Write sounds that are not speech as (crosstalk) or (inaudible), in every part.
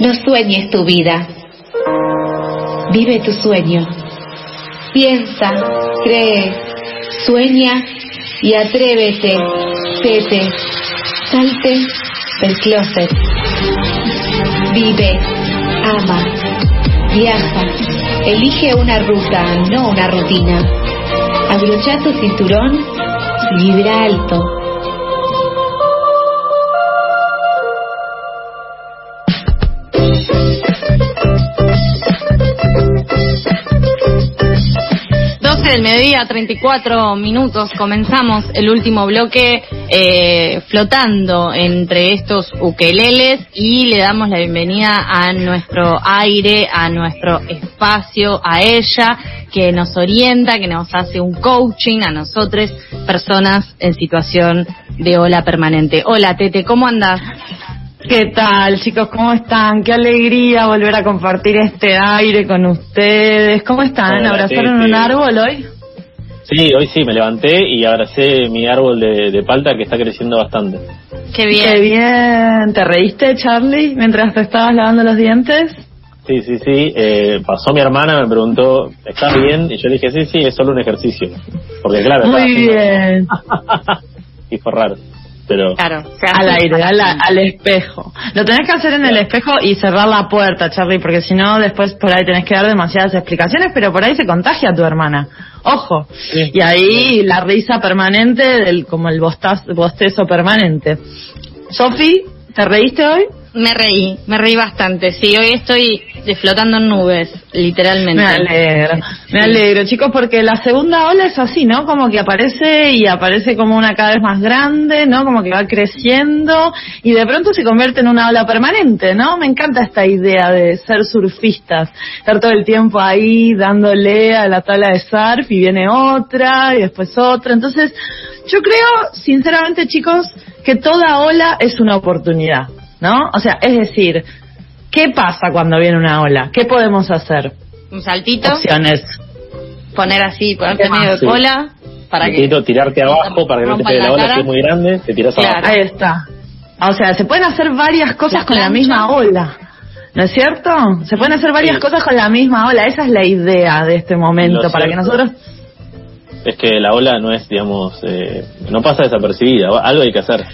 No sueñes tu vida. Vive tu sueño. Piensa, cree, sueña y atrévete, tete, salte del closet. Vive, ama, viaja, elige una ruta, no una rutina. Abrocha tu cinturón, vibra alto. 12 del mediodía, 34 minutos, comenzamos el último bloque eh, flotando entre estos ukeleles y le damos la bienvenida a nuestro aire, a nuestro espacio, a ella que nos orienta, que nos hace un coaching a nosotros, personas en situación de ola permanente. Hola Tete, ¿cómo andás? ¿Qué tal, chicos? ¿Cómo están? Qué alegría volver a compartir este aire con ustedes. ¿Cómo están? Hola, ¿Abrazaron Tete. un árbol hoy? Sí, hoy sí, me levanté y abracé mi árbol de, de palta que está creciendo bastante. Qué bien. Qué bien. ¿Te reíste, Charlie, mientras te estabas lavando los dientes? Sí, sí, sí. Eh, pasó mi hermana, me preguntó, ¿estás bien? Y yo le dije, sí, sí, es solo un ejercicio. Porque claro, estaba Muy haciendo- bien. (laughs) y fue raro. Pero Claro. Al aire, al, (laughs) al espejo. Lo tenés que hacer en el espejo y cerrar la puerta, Charlie, porque si no, después por ahí tenés que dar demasiadas explicaciones, pero por ahí se contagia tu hermana. Ojo. Sí. Y ahí la risa permanente, del como el bostaz- bostezo permanente. Sofi, ¿te reíste hoy? Me reí, me reí bastante. Sí, hoy estoy flotando en nubes, literalmente. Me alegro, me alegro, chicos, porque la segunda ola es así, ¿no? Como que aparece y aparece como una cada vez más grande, ¿no? Como que va creciendo y de pronto se convierte en una ola permanente, ¿no? Me encanta esta idea de ser surfistas, estar todo el tiempo ahí dándole a la tabla de surf y viene otra y después otra. Entonces, yo creo, sinceramente, chicos, que toda ola es una oportunidad, ¿no? O sea, es decir, ¿qué pasa cuando viene una ola? ¿Qué podemos hacer? Un saltito, opciones. poner así, ponerte medio de cola para que tirarte abajo para que no te pegue la la ola, cara. si es muy grande, te tiras Claro. abajo. Ahí está. O sea, se pueden hacer varias cosas con la misma ola. ¿No es cierto? Se pueden hacer varias Sí. cosas con la misma ola. Esa es la idea de este momento, Lo para que nosotros... Es que la ola no es, digamos, eh, no pasa desapercibida, algo hay que hacer.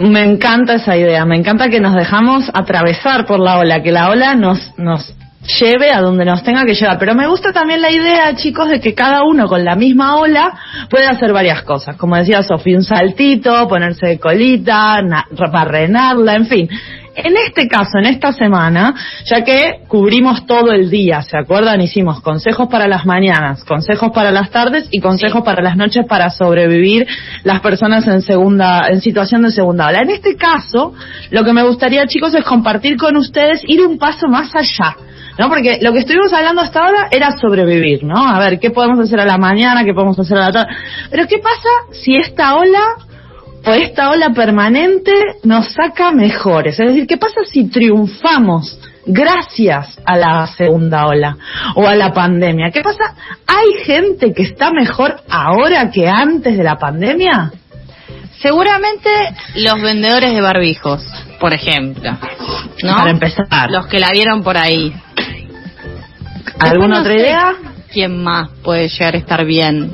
Me encanta esa idea, me encanta que nos dejamos atravesar por la ola, que la ola nos, nos lleve a donde nos tenga que llevar. Pero me gusta también la idea, chicos, de que cada uno con la misma ola puede hacer varias cosas. Como decía Sofía, un saltito, ponerse de colita, na- barrenarla, en fin. En este caso, en esta semana, ya que cubrimos todo el día, ¿se acuerdan? Hicimos consejos para las mañanas, consejos para las tardes y consejos para las noches para sobrevivir las personas en segunda, en situación de segunda ola. En este caso, lo que me gustaría, chicos, es compartir con ustedes, ir un paso más allá. ¿No? Porque lo que estuvimos hablando hasta ahora era sobrevivir, ¿no? A ver, ¿qué podemos hacer a la mañana? ¿Qué podemos hacer a la tarde? Pero ¿qué pasa si esta ola o esta ola permanente nos saca mejores. Es decir, ¿qué pasa si triunfamos gracias a la segunda ola o a la pandemia? ¿Qué pasa? ¿Hay gente que está mejor ahora que antes de la pandemia? Seguramente los vendedores de barbijos, por ejemplo. ¿no? Para empezar. Los que la vieron por ahí. ¿Alguna no otra idea? ¿Quién más puede llegar a estar bien?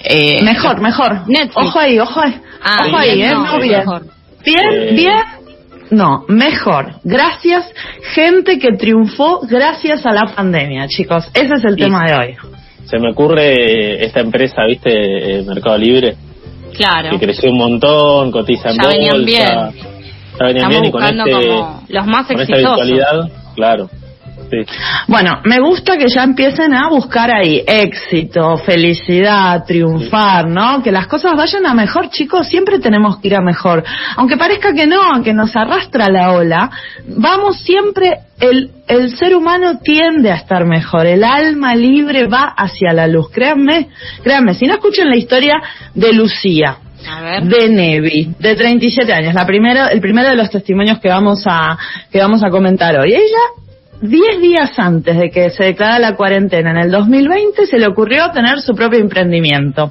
Eh, Mejor, mejor. Netflix. Ojo ahí, ojo ahí. Ah, ojo ahí, bien, ¿eh? no, No, bien. mejor. Bien, Eh. bien. No, mejor. Gracias, gente que triunfó gracias a la pandemia, chicos. Ese es el Y- tema de hoy. Se me ocurre esta empresa, ¿viste? Eh, Mercado Libre, Claro. que creció un montón, cotiza en Ya venían bolsa. bien. Ya venían Estamos bien y con este, como los más con esta exitosos. virtualidad, claro. Sí. Bueno, me gusta que ya empiecen a buscar ahí éxito, felicidad, triunfar, ¿no? Que las cosas vayan a mejor, chicos, siempre tenemos que ir a mejor. Aunque parezca que no, que nos arrastra la ola, vamos siempre, el, el ser humano tiende a estar mejor, el alma libre va hacia la luz, créanme, créanme, si no escuchen la historia de Lucía, A ver. de Nevi, de 37 años, la primera, el primero de los testimonios que vamos a, que vamos a comentar hoy. Ella, 10 días antes de que se declarara la cuarentena en el 2020, se le ocurrió tener su propio emprendimiento.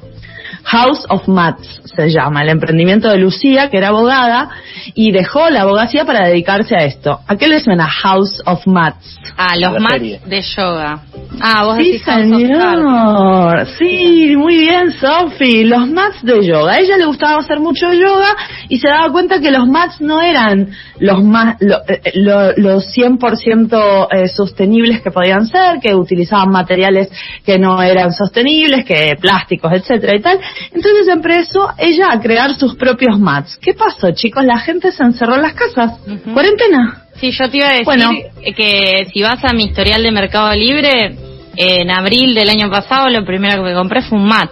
House of Mats se llama, el emprendimiento de Lucía, que era abogada, y dejó la abogacía para dedicarse a esto. ¿A qué le suena House of Mats? Ah, los mats de yoga. Ah, vos Sí, decís House of señor. Sí, muy bien, Sophie. Los mats de yoga. A ella le gustaba hacer mucho yoga y se daba cuenta que los mats no eran los más, lo- eh, lo- los 100% eh, sostenibles que podían ser, que utilizaban materiales que no eran sostenibles, que plásticos, etcétera y tal. Entonces empezó ella a crear sus propios mats. ¿Qué pasó, chicos? La gente se encerró en las casas. Cuarentena. Sí, yo te iba a decir Bueno. que si vas a mi historial de Mercado Libre, en abril del año pasado lo primero que me compré fue un mat.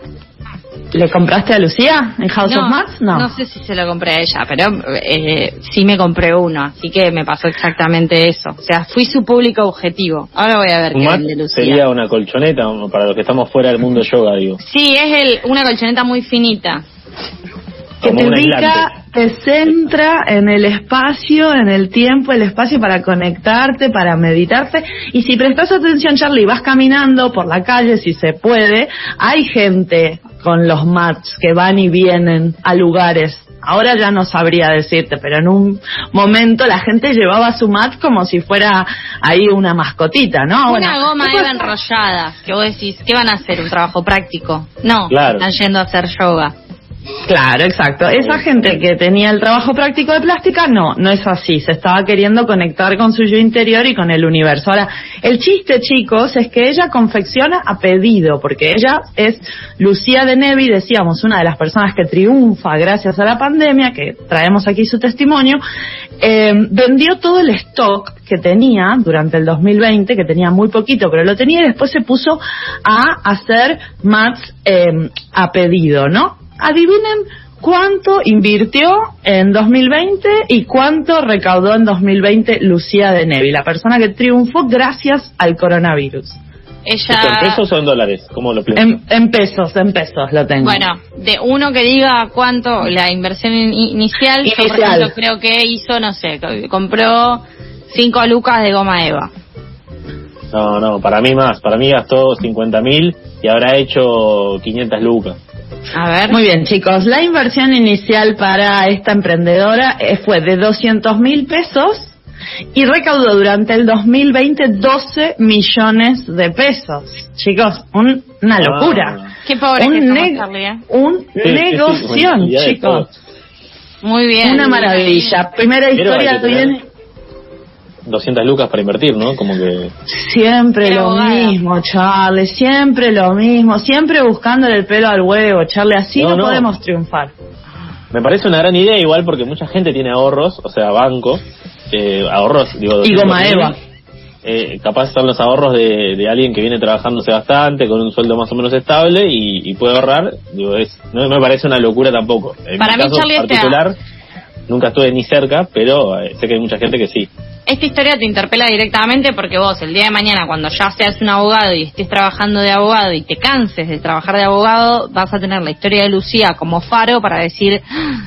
¿Le compraste a Lucía en House no, of Mats? no sé si se lo compré a ella, pero eh, sí me compré uno, así que me pasó exactamente eso. O sea, fui su público objetivo. Ahora voy a ver qué vende Lucía. sería una colchoneta para los que estamos fuera del mundo yoga, digo. Sí, es el, una colchoneta muy finita. que Como te un ubica. Te centra en el espacio, en el tiempo, el espacio para conectarte, para meditarte. Y si prestas atención, Charlie, vas caminando por la calle, si se puede, hay gente con los mats que van y vienen a lugares. Ahora ya no sabría decirte, pero en un momento la gente llevaba su mat como si fuera ahí una mascotita, ¿no? una Bueno, goma ¿qué Eva enrollada, que vos decís, ¿qué van a hacer? ¿Un trabajo práctico? No, Claro. están yendo a hacer yoga. Claro, exacto. Esa gente que tenía el trabajo práctico de plástica, no, no es así. Se estaba queriendo conectar con su yo interior y con el universo. Ahora, el chiste, chicos, es que ella confecciona a pedido, porque ella es Lucía de Nevi, decíamos, una de las personas que triunfa gracias a la pandemia, que traemos aquí su testimonio, eh, vendió todo el stock que tenía durante el 2020, que tenía muy poquito, pero lo tenía y después se puso a hacer mats eh, a pedido, ¿no? Adivinen cuánto invirtió en 2020 y cuánto recaudó en 2020 Lucía de Nevi, la persona que triunfó gracias al coronavirus. Ella, ¿Esto en pesos o en dólares? ¿Cómo lo? En, en pesos, en pesos lo tengo. bueno, de uno que diga cuánto la inversión in- inicial, yo por Inicial. ejemplo creo que hizo, no sé, co- compró 5 lucas de goma Eva. No, no, para mí más. Para mí gastó 50 mil y habrá hecho 500 lucas. A ver. Muy bien, chicos. La inversión inicial para esta emprendedora eh, fue de 200 mil pesos y recaudó durante el 2020 12 millones de pesos. Chicos, un- una locura. Qué pobre un que somos, ¿eh? un Sí, sí, sí, chicos. Muy bien. Una maravilla. Primera Pero historia viene 200 lucas para invertir, ¿no? Como que... siempre lo abogada. mismo, Charlie, siempre lo mismo, siempre buscándole el pelo al huevo, Charlie, así no, No, no. podemos triunfar. Me parece una gran idea igual porque mucha gente tiene ahorros, o sea, banco, eh, ahorros, digo... Y 200 goma Eva. eh, capaz son los ahorros de, de alguien que viene trabajándose bastante, con un sueldo más o menos estable y, y puede ahorrar. Digo, es, no me parece una locura tampoco. En Para mi mí, caso Charlie, particular, nunca estuve ni cerca, pero eh, sé que hay mucha gente que sí. Esta historia te interpela directamente porque vos el día de mañana cuando ya seas un abogado y estés trabajando de abogado y te canses de trabajar de abogado, vas a tener la historia de Lucía como faro para decir, "Ah,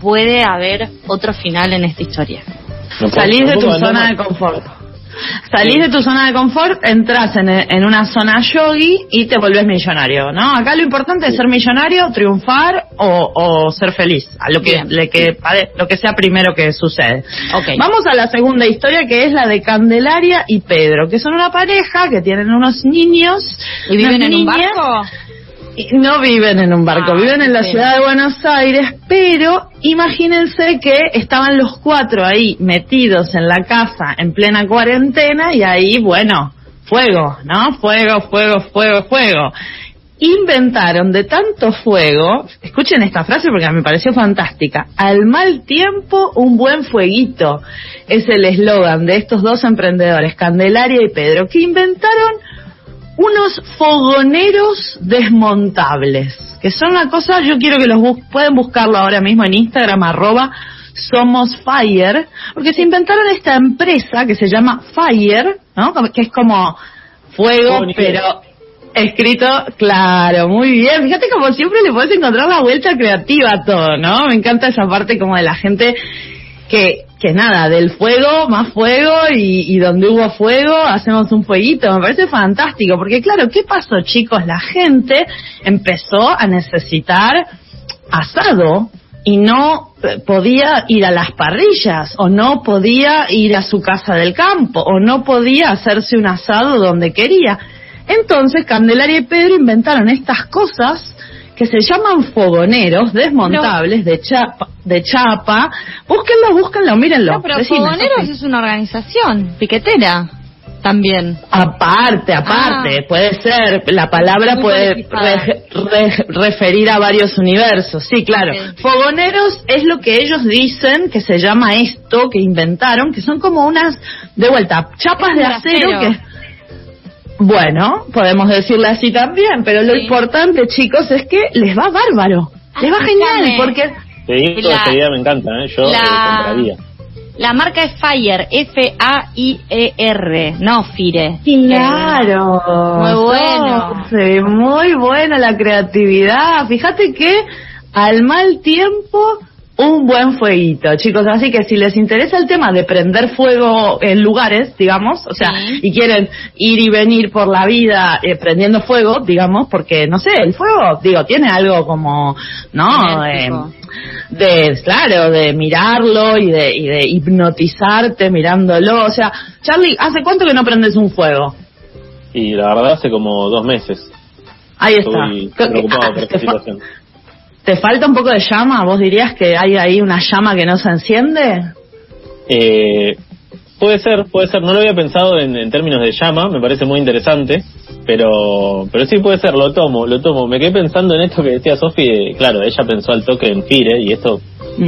puede haber otro final en esta historia. ¿Me puedo- Salís me de tu zona de confort. Salís de tu zona de confort, entras en, en una zona yogi y te volvés millonario, ¿no? Acá lo importante es ser millonario, triunfar o, o ser feliz, a lo que, le que lo que sea primero que sucede. Ok. Vamos a la segunda historia que es la de Candelaria y Pedro, que son una pareja que tienen unos niños. ¿Y viven en un barco? No viven en un barco, Ah, viven en la sí. ciudad de Buenos Aires, pero imagínense que estaban los cuatro ahí metidos en la casa en plena cuarentena y ahí, bueno, fuego, ¿no? Fuego, fuego, fuego, fuego. Inventaron de tanto fuego, escuchen esta frase porque me pareció fantástica, al mal tiempo un buen fueguito. Es el eslogan de estos dos emprendedores, Candelaria y Pedro, que inventaron unos fogoneros desmontables, que son una cosa, yo quiero que los bus- pueden buscarlo ahora mismo en Instagram, arroba somos Fire, porque se inventaron esta empresa que se llama Fire, ¿no? Que es como fuego, pero escrito, claro, muy bien. Fíjate como siempre le puedes encontrar la vuelta creativa a todo, ¿no? Me encanta esa parte como de la gente que, que nada, del fuego, más fuego y, donde hubo fuego hacemos un fueguito. Me parece fantástico, porque claro, ¿qué pasó chicos? La gente empezó a necesitar asado y no eh, podía ir a las parrillas o no podía ir a su casa del campo o no podía hacerse un asado donde quería. Entonces Candelaria y Pedro inventaron estas cosas que se llaman fogoneros desmontables de chapa, de chapa. Búsquenlo, búsquenlo, mírenlo. No, pero Decime, Fogoneros es una organización piquetera también. Aparte, aparte, Ah. puede ser, la palabra Muy puede cualificada. re- re- referir a varios universos, sí, claro. Fogoneros es lo que ellos dicen que se llama esto que inventaron, que son como unas, de vuelta, chapas de acero brasero. que... Bueno, podemos decirle así también, pero lo Sí. importante, chicos, es que les va bárbaro. Les va Ah, genial, porque... Te digo, La- esta idea me encanta, ¿eh? yo eh, la- compraría. La marca es Fire, F-A-I-E-R, E no Fire. Claro. Muy bueno. Sí, muy buena la creatividad. Fíjate que al mal tiempo un buen fueguito, chicos. Así que si les interesa el tema de prender fuego en lugares, digamos, o sea, Sí. y quieren ir y venir por la vida eh, prendiendo fuego, digamos, porque no sé, el fuego, digo, tiene algo como, ¿no? Eh, de claro de mirarlo y de, y de hipnotizarte mirándolo o sea Charlie hace cuánto que no prendes un fuego Y la verdad hace como dos meses. ahí está Estoy ¿Qué- preocupado ah, por esta (laughs) situación. Te falta un poco de llama vos dirías que hay ahí una llama que no se enciende Eh, puede ser, puede ser. No lo había pensado en, en términos de llama, me parece muy interesante. Pero pero sí puede ser, lo tomo, lo tomo. Me quedé pensando en esto que decía Sofi, de- claro, ella pensó al toque en Fire y esto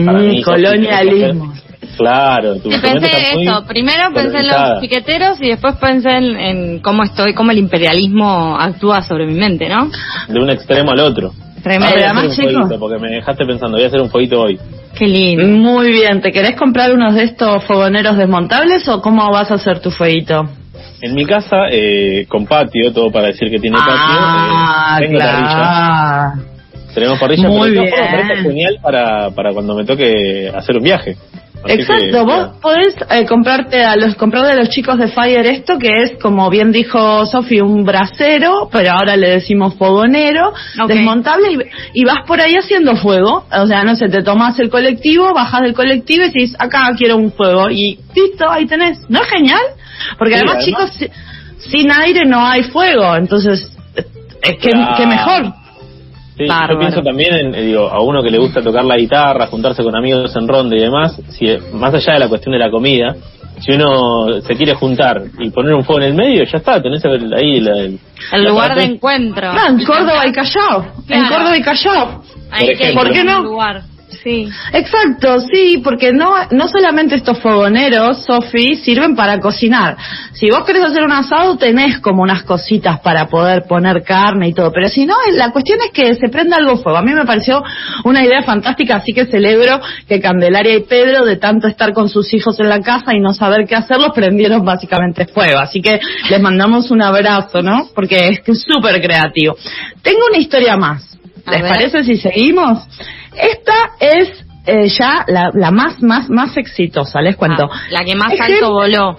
para Mm, mí... Colonialismo. Claro, tu Sí, pensé eso. Primero pensé en los piqueteros y después pensé en, en cómo estoy, cómo el imperialismo actúa sobre mi mente, ¿no? De un extremo al otro. Tremendo. Ahora voy a además, hacer un fueguito, porque me dejaste pensando, voy a hacer un fueguito hoy. Qué lindo. muy bien te querés comprar unos de estos fogoneros desmontables o cómo vas a hacer tu fueguito En mi casa, eh, con patio, todo para decir que tiene ah patio, eh, tengo parrilla. claro Tenemos parrilla, Muy pero bien. parece genial para, para cuando me toque hacer un viaje. Así Exacto, que, vos podés eh, comprarte a los comprarle a los chicos de Fire esto que es como bien dijo Sofi un brasero, pero ahora le decimos fogonero, desmontable y, y vas por ahí haciendo fuego, o sea, no sé, te tomás el colectivo, bajas del colectivo y decís, acá quiero un fuego y listo, ahí tenés. ¿No es genial? Porque Sí, además, además- chicos, si- sin aire no hay fuego, entonces qué, Claro. qué mejor. Sí, Bárbaro. yo pienso también en, eh, digo, a uno que le gusta tocar la guitarra, juntarse con amigos en ronda y demás, si más allá de la cuestión de la comida, si uno se quiere juntar y poner un fuego en el medio, ya está, tenés ahí la- el, El la lugar de encuentro. No, en Córdoba y Callao, en. Córdoba y Callao. Por que. ¿Por qué no? lugar. Sí. Exacto, sí, porque no, no solamente estos fogoneros, Sofi, sirven para cocinar. Si vos querés hacer un asado, tenés como unas cositas para poder poner carne y todo. Pero si no, la cuestión es que se prenda algo fuego. A mí me pareció una idea fantástica, así que celebro que Candelaria y Pedro, de tanto estar con sus hijos en la casa y no saber qué hacer, los prendieron básicamente fuego. Así que les mandamos un abrazo, ¿no? Porque es que es súper creativo. Tengo una historia más. A ¿Les ver. parece si seguimos? Esta es eh, ya la, la más, más, más exitosa, les cuento. Ah, la que más Es alto gente- voló.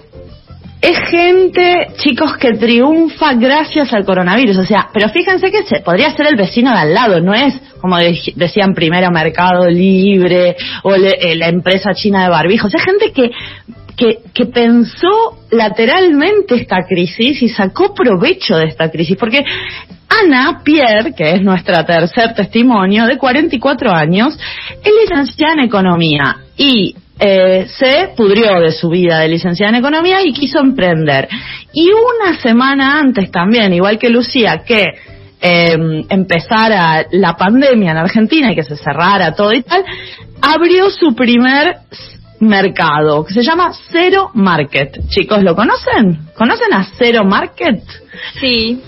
Es gente, chicos, que triunfa gracias al coronavirus. O sea, pero fíjense que se, podría ser el vecino de al lado, no es como de- decían primero Mercado Libre o le- eh, la empresa china de barbijos. Es gente que, que, que pensó lateralmente esta crisis y sacó provecho de esta crisis. Porque Ana Pierre, que es nuestra tercer testimonio, de 44 años, es licenciada en Economía y eh, se pudrió de su vida de licenciada en Economía y quiso emprender. Y una semana antes también, igual que Lucía, que eh, empezara la pandemia en Argentina y que se cerrara todo y tal, abrió su primer mercado que se llama Cero Market. Chicos, ¿lo conocen? ¿Conocen a Cero Market? Sí.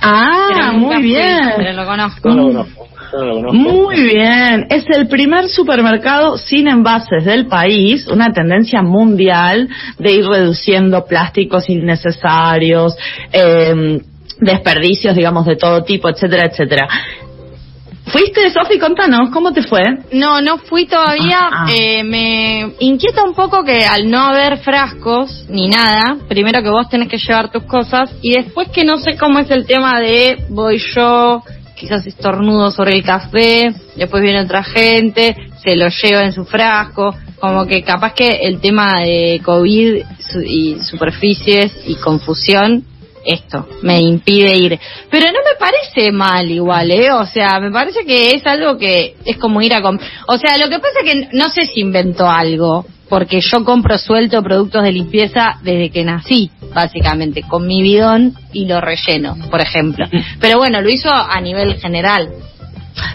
Ah, muy fui, bien. Pero lo conozco. No lo conozco. yo no lo conozco. Muy bien, es el primer supermercado sin envases del país, una tendencia mundial de ir reduciendo plásticos innecesarios, eh, desperdicios, digamos, de todo tipo, etcétera, etcétera. ¿Fuiste, Sofi? Contanos, ¿cómo te fue? No, no fui todavía. Ah, ah. Eh, me inquieta un poco que al no haber frascos ni nada, primero que vos tenés que llevar tus cosas y después que no sé cómo es el tema de voy yo, quizás estornudo sobre el café, después viene otra gente, se lo lleva en su frasco, como que capaz que el tema de COVID y superficies y confusión esto me impide ir. Pero no me parece mal igual, ¿eh? O sea, me parece que es algo que es como ir a comprar. O sea, lo que pasa es que no sé si inventó algo, porque yo compro suelto productos de limpieza desde que nací, básicamente, con mi bidón y lo relleno, por ejemplo. Pero bueno, lo hizo a nivel general.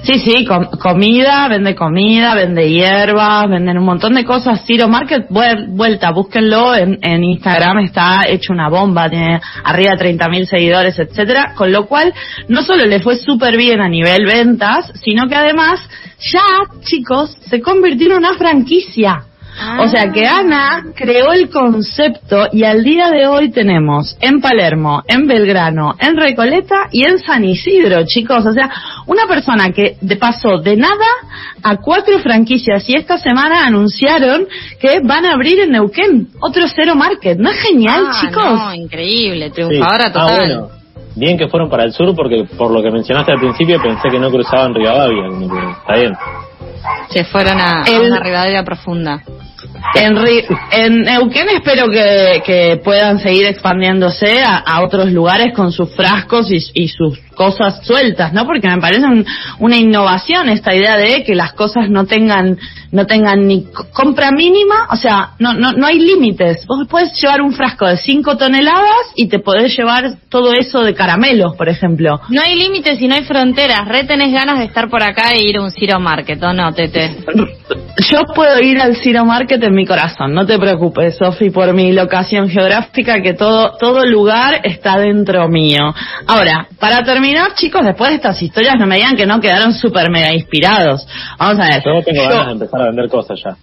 Sí, sí, com- comida, vende comida, vende hierbas, venden un montón de cosas. Ciro Market, vuel- vuelta, búsquenlo en, en Instagram, está hecho una bomba, tiene arriba de 30.000 seguidores, etcétera, con lo cual no solo le fue súper bien a nivel ventas, sino que además ya, chicos, se convirtió en una franquicia. O sea que Ana creó el concepto y al día de hoy tenemos en Palermo, en Belgrano, en Recoleta y en San Isidro, chicos. O sea, una persona que de pasó de nada a cuatro franquicias y esta semana anunciaron que van a abrir en Neuquén otro Cero Market. ¿No es genial, Ah, chicos? No, increíble, Sí. triunfadora Ah, total. bueno. Bien que fueron para el sur porque por lo que mencionaste al principio pensé que no cruzaban Rivadavia. como que Está bien. Se fueron a, a una Rivadavia profunda. En, en Neuquén espero que, que puedan seguir expandiéndose a, a otros lugares con sus frascos y, y sus cosas sueltas, ¿no? Porque me parece un- una innovación esta idea de que las cosas no tengan no tengan ni co- compra mínima, o sea, no no no hay límites. Vos puedes llevar un frasco de 5 toneladas y te podés llevar todo eso de caramelos, por ejemplo. No hay límites y no hay fronteras. Re tenés ganas de estar por acá e ir a un Zero Market, ¿o no, Tete? Yo puedo ir al Ciro Market en mi corazón, no te preocupes, Sofi, por mi locación geográfica, que todo, todo lugar está dentro mío. Ahora, para terminar, chicos, después de estas historias, no me digan que no quedaron súper mega inspirados. Vamos a ver. Yo tengo Yo- ganas de empezar a vender cosas ya.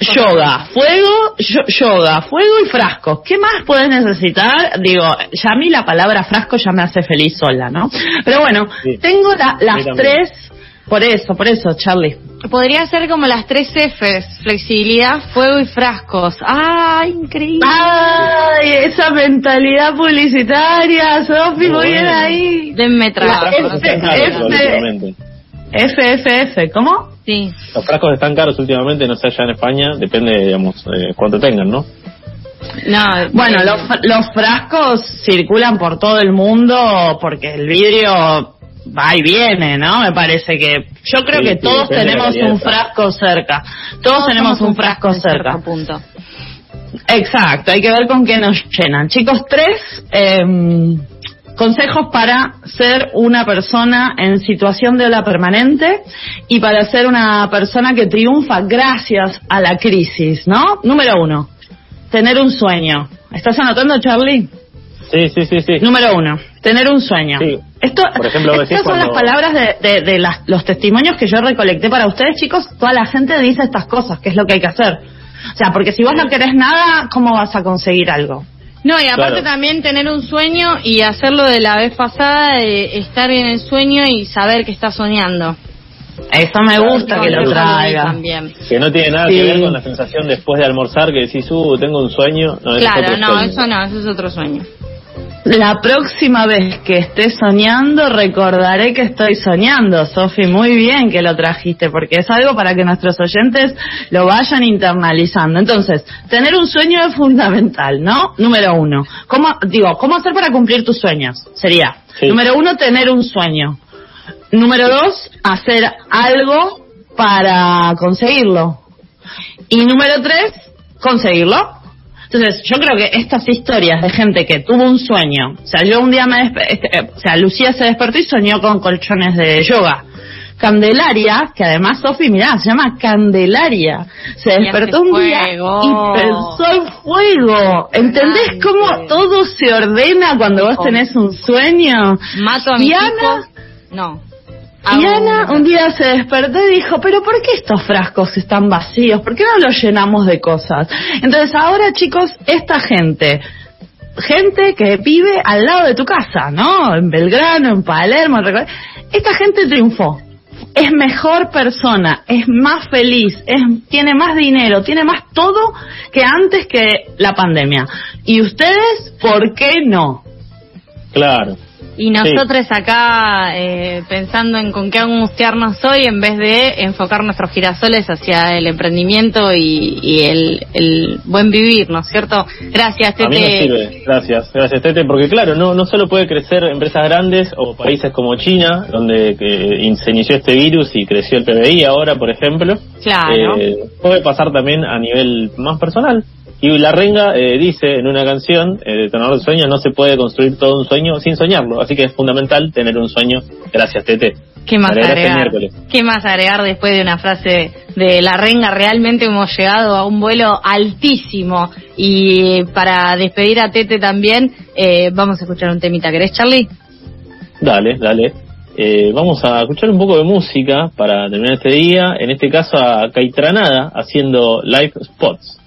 Yoga, fuego, yo- yoga, fuego y frascos. ¿Qué más puedes necesitar? Digo, ya a mí la palabra frasco ya me hace feliz sola, ¿no? Pero bueno, Sí. tengo la- las tres, por eso, por eso, Charlie. Podría ser como las tres Fs, flexibilidad, fuego y frascos. ¡Ah, increíble! ¡Ay! Esa mentalidad publicitaria, Sofi, muy bien bueno. ahí. Denme trabajo. F-. FFF, ¿cómo? Sí. Los frascos están caros últimamente, no sé allá en España, depende, digamos, eh, cuánto tengan, ¿no? No, Bueno, los, los frascos circulan por todo el mundo porque el vidrio va y viene, ¿no? Me parece que yo creo Sí, que sí, todos tenemos un frasco. cerca. Todos tenemos un frasco cierto cerca. punto. Exacto, hay que ver con qué nos llenan. Chicos, tres em, consejos para ser una persona en situación de ola permanente y para ser una persona que triunfa gracias a la crisis, ¿no? Número uno, tener un sueño. ¿Estás anotando, Charlie? Sí, sí, sí, sí. Número uno, tener un sueño. Sí. Esto, Por ejemplo, estas son las palabras de, de- de las- los testimonios que yo recolecté para ustedes, chicos. Toda la gente dice estas cosas, que es lo que hay que hacer. O sea, porque si vos no querés nada, ¿cómo vas a conseguir algo? No, y aparte Claro. también tener un sueño y hacerlo de la vez pasada, de estar en el sueño y saber que estás soñando. Eso me gusta que lo traiga. También. Que no tiene nada Sí. que ver con la sensación después de almorzar que decís, uh, tengo un sueño. No, ese es Claro, otro no, sueño. eso no, eso es otro sueño. La próxima vez que esté soñando, recordaré que estoy soñando, Sofi. Muy bien que lo trajiste, porque es algo para que nuestros oyentes lo vayan internalizando. Entonces, tener un sueño es fundamental, ¿no? Número uno. ¿Cómo, digo, cómo hacer para cumplir tus sueños? Sería, Sí. número uno, tener un sueño. Número dos, hacer algo para conseguirlo. Y número tres, conseguirlo. Entonces, yo creo que estas historias de gente que tuvo un sueño, o sea, yo un día me este, eh, o sea, Lucía se despertó y soñó con colchones de yoga. Candelaria, que además Sofi, mirá, se llama Candelaria, se despertó un día fuego. y pensó en fuego. ¿Entendés Grande. cómo todo se ordena cuando vos tenés un sueño? Mato a hijos. No. Y Ana un día se despertó y dijo, pero ¿por qué estos frascos están vacíos? ¿Por qué no los llenamos de cosas? Entonces ahora chicos, esta gente, gente que vive al lado de tu casa, ¿no? En Belgrano, en Palermo, esta gente triunfó. es mejor persona, es más feliz, es, tiene más dinero, tiene más todo que antes que la pandemia. ¿Y ustedes por qué no? Claro. Y nosotros acá eh, pensando en con qué angustiarnos hoy en vez de enfocar nuestros girasoles hacia el emprendimiento y, el, buen vivir, ¿no es cierto? Gracias, Tete. A mí me sirve. Gracias, gracias, Tete, porque claro, no, no solo puede crecer empresas grandes o países como China, donde se inició este virus y creció el PBI ahora, por ejemplo. Claro. Eh, puede pasar también a nivel más personal. Y la renga eh, dice en una canción, eh, de Tonador de Sueño, no se puede construir todo un sueño sin soñarlo. Así que es fundamental tener un sueño. Gracias, Tete. ¿Qué más agregar? ¿Qué más agregar después de una frase de la renga? Realmente hemos llegado a un vuelo altísimo. Y para despedir a Tete también, eh, vamos a escuchar un temita. ¿Querés, Charlie? Dale, dale. Eh, vamos a escuchar un poco de música para terminar este día. En este caso a Caitranada haciendo Live Spots.